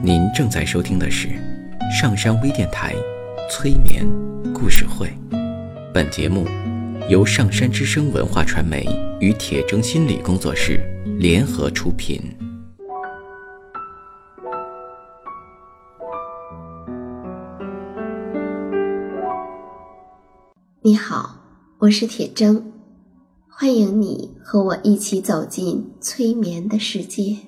您正在收听的是上山微电台催眠故事会，本节目由上山之声文化传媒与铁铮心理工作室联合出品。你好，我是铁铮，欢迎你和我一起走进催眠的世界。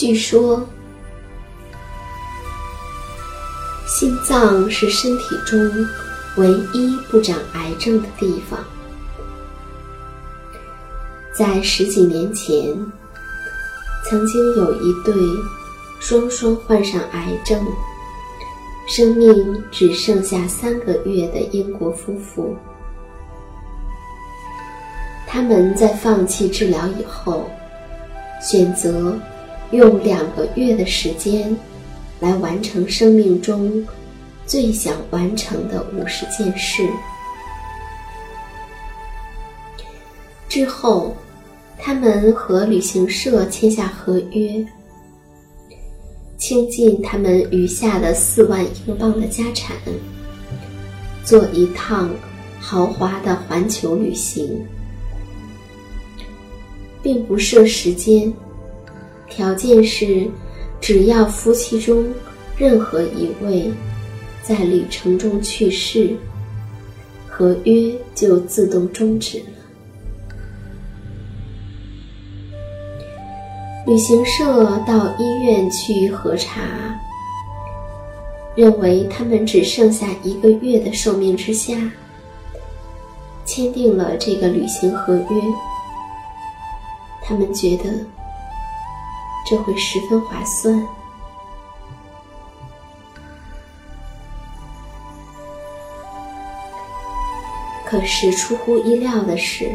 据说，心脏是身体中唯一不长癌症的地方。在十几年前，曾经有一对双双患上癌症、生命只剩下三个月的英国夫妇，他们在放弃治疗以后，选择。用两个月的时间，来完成生命中最想完成的五十件事。之后，他们和旅行社签下合约，倾尽他们余下的四万英镑的家产，做一趟豪华的环球旅行，并不设时间。条件是，只要夫妻中任何一位在旅程中去世，合约就自动终止了。旅行社到医院去核查，认为他们只剩下一个月的寿命之下，签订了这个旅行合约。他们觉得。这会十分划算。可是出乎意料的是，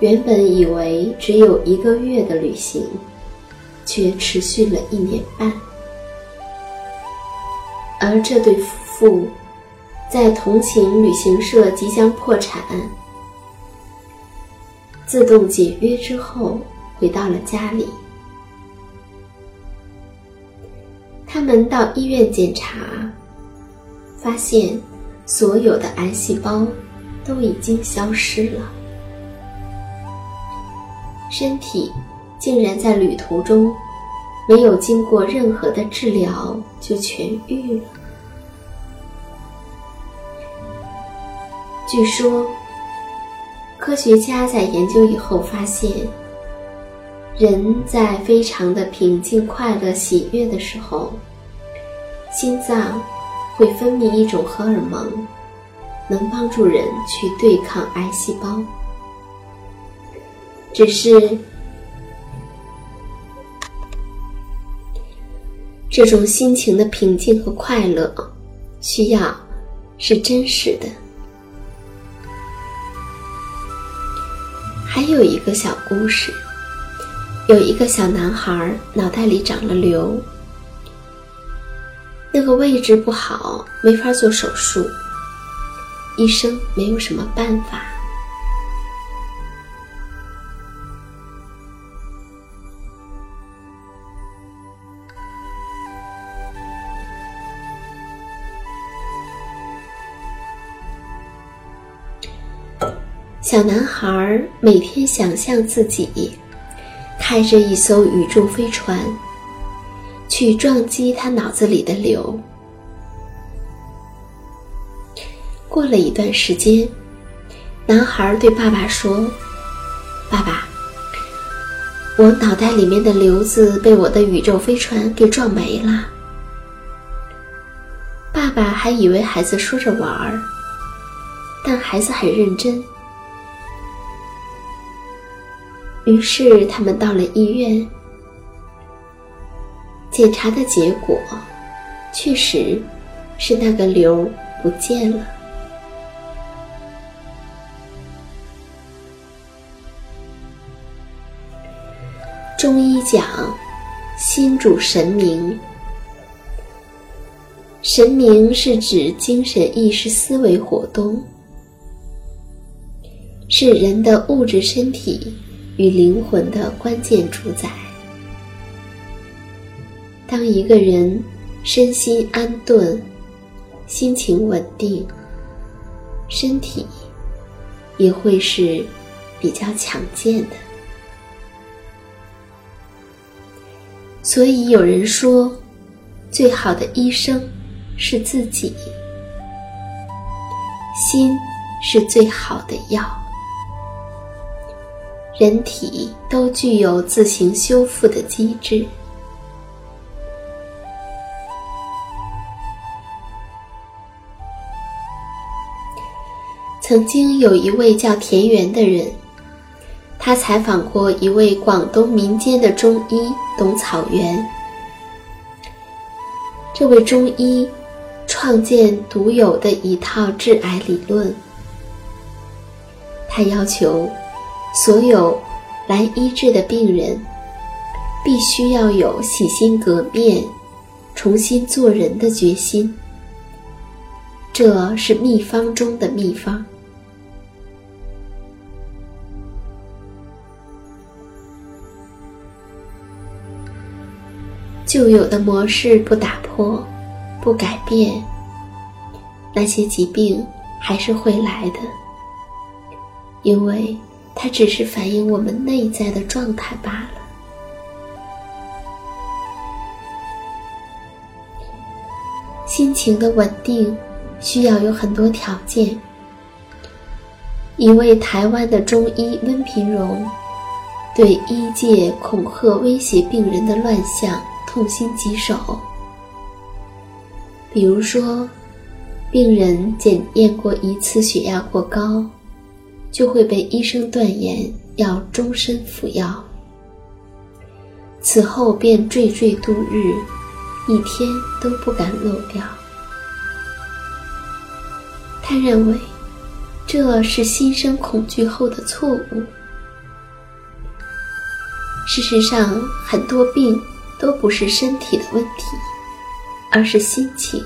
原本以为只有一个月的旅行，却持续了一年半。而这对夫妇，在同情旅行社即将破产、自动解约之后，回到了家里。他们到医院检查，发现所有的癌细胞都已经消失了，身体竟然在旅途中没有经过任何的治疗就痊愈了。据说，科学家在研究以后发现，人在非常的平静、快乐、喜悦的时候。心脏会分泌一种荷尔蒙，能帮助人去对抗癌细胞。只是，这种心情的平静和快乐，需要是真实的。还有一个小故事，有一个小男孩脑袋里长了瘤，那个位置不好，没法做手术，医生没有什么办法。小男孩每天想象自己开着一艘宇宙飞船，去撞击他脑子里的瘤。过了一段时间，男孩对爸爸说：“爸爸，我脑袋里面的瘤子被我的宇宙飞船给撞没了。”爸爸还以为孩子说着玩儿，但孩子很认真。于是他们到了医院，检查的结果确实是那个瘤不见了。中医讲，心主神明，神明是指精神意识思维活动，是人的物质身体。与灵魂的关键主宰。当一个人身心安顿、心情稳定，身体也会是比较强健的。所以有人说，最好的医生是自己，心是最好的药。人体都具有自行修复的机制。曾经有一位叫田园的人，他采访过一位广东民间的中医董草原。这位中医创建独有的一套治癌理论，他要求。所有来医治的病人，必须要有洗心革面、重新做人的决心。这是秘方中的秘方。旧有的模式不打破、不改变，那些疾病还是会来的，因为。它只是反映我们内在的状态罢了。心情的稳定需要有很多条件。一位台湾的中医温平荣对医界恐吓威胁病人的乱象痛心疾首。比如说，病人检验过一次血压过高。就会被医生断言要终身服药，此后便惴惴度日，一天都不敢漏掉。他认为这是心生恐惧后的错误。事实上，很多病都不是身体的问题，而是心情。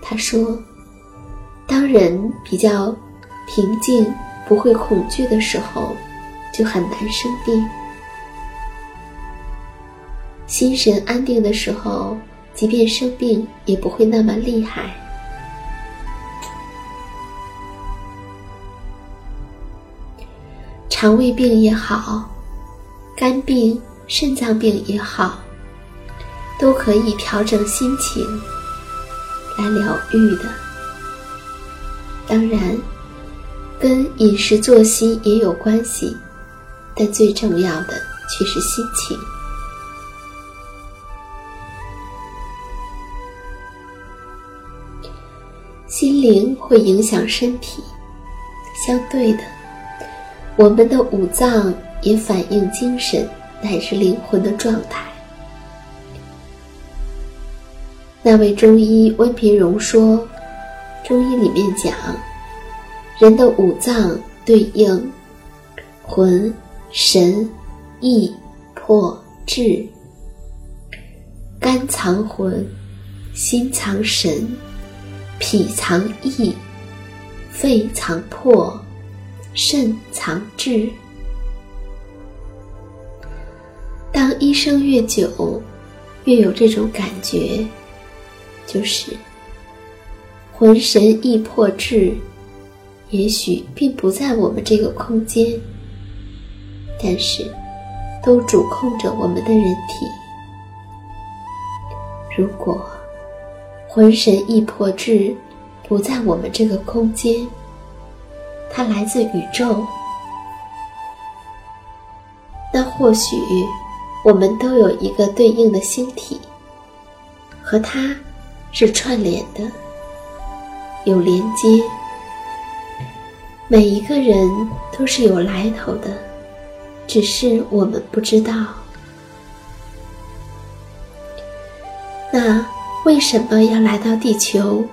他说：“当人比较……”平静、不会恐惧的时候，就很难生病；心神安定的时候，即便生病也不会那么厉害。肠胃病也好，肝病、肾脏病也好，都可以调整心情来疗愈的。当然。跟饮食作息也有关系，但最重要的却是心情。心灵会影响身体，相对的，我们的五脏也反映精神乃至灵魂的状态。那位中医温平荣说，中医里面讲，人的五脏对应魂、神、意、魄、志，肝藏魂，心藏神，脾藏意，肺藏魄，肾藏志。当医生越久，越有这种感觉，就是魂神意魄志，也许并不在我们这个空间，但是都主控着我们的人体。如果魂神意魄志不在我们这个空间，它来自宇宙，那或许。我们都有一个对应的星体，和它是串联的，有连接。每一个人都是有来头的，只是我们不知道。那为什么要来到地球？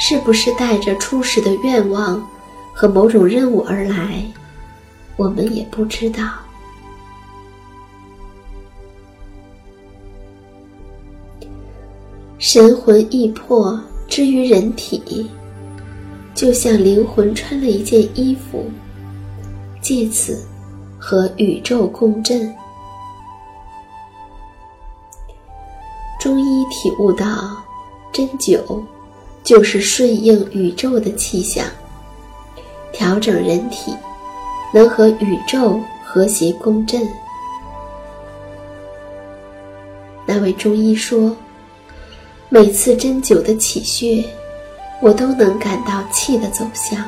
是不是带着初始的愿望和某种任务而来？我们也不知道。神魂意魄之于人体，就像灵魂穿了一件衣服，借此和宇宙共振。中医体悟到，针灸就是顺应宇宙的气象，调整人体，能和宇宙和谐共振。那位中医说。每次针灸的起穴，我都能感到气的走向。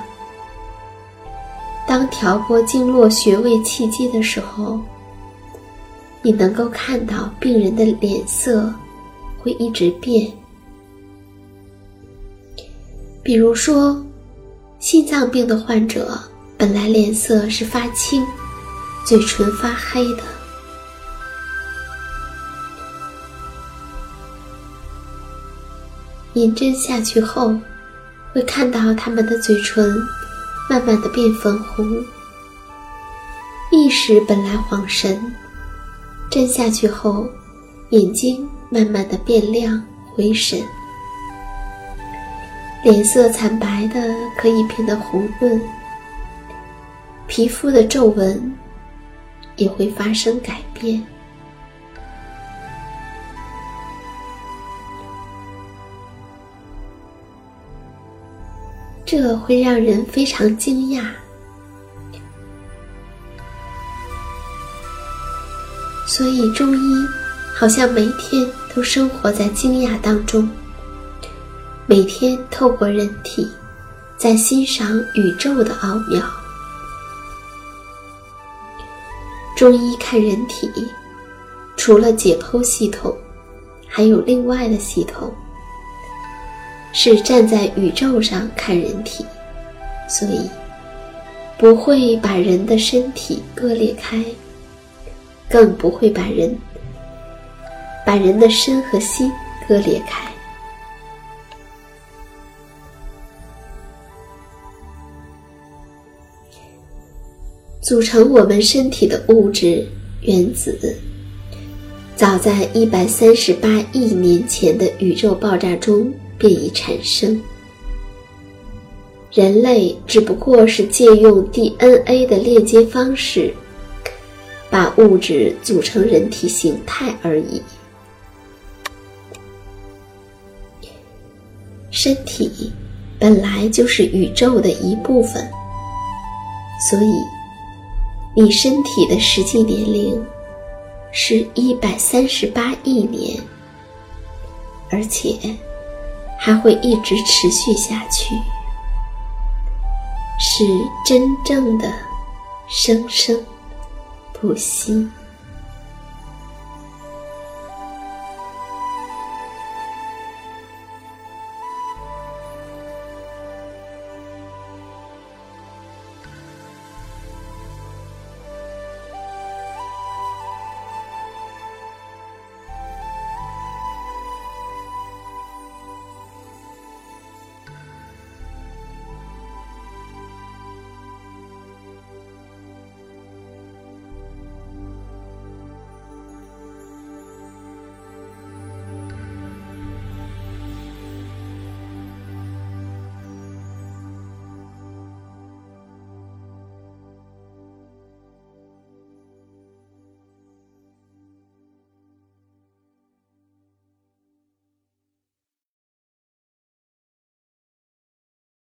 当调拨经络穴位气机的时候，你能够看到病人的脸色会一直变。比如说，心脏病的患者本来脸色是发青，嘴唇发黑的。引针下去后，会看到他们的嘴唇慢慢的变粉红。意识本来恍神，针下去后，眼睛慢慢的变亮回神，脸色惨白的可以变得红润，皮肤的皱纹也会发生改变。这会让人非常惊讶，所以中医好像每天都生活在惊讶当中，每天透过人体在欣赏宇宙的奥妙。中医看人体，除了解剖系统，还有另外的系统。是站在宇宙上看人体，所以不会把人的身体割裂开，更不会把人把人的身和心割裂开。组成我们身体的物质原子，早在一百三十八亿年前的宇宙爆炸中。便已产生。人类只不过是借用 DNA 的链接方式，把物质组成人体形态而已。身体本来就是宇宙的一部分，所以你身体的实际年龄是一百三十八亿年，而且。还会一直持续下去，是真正的生生不息。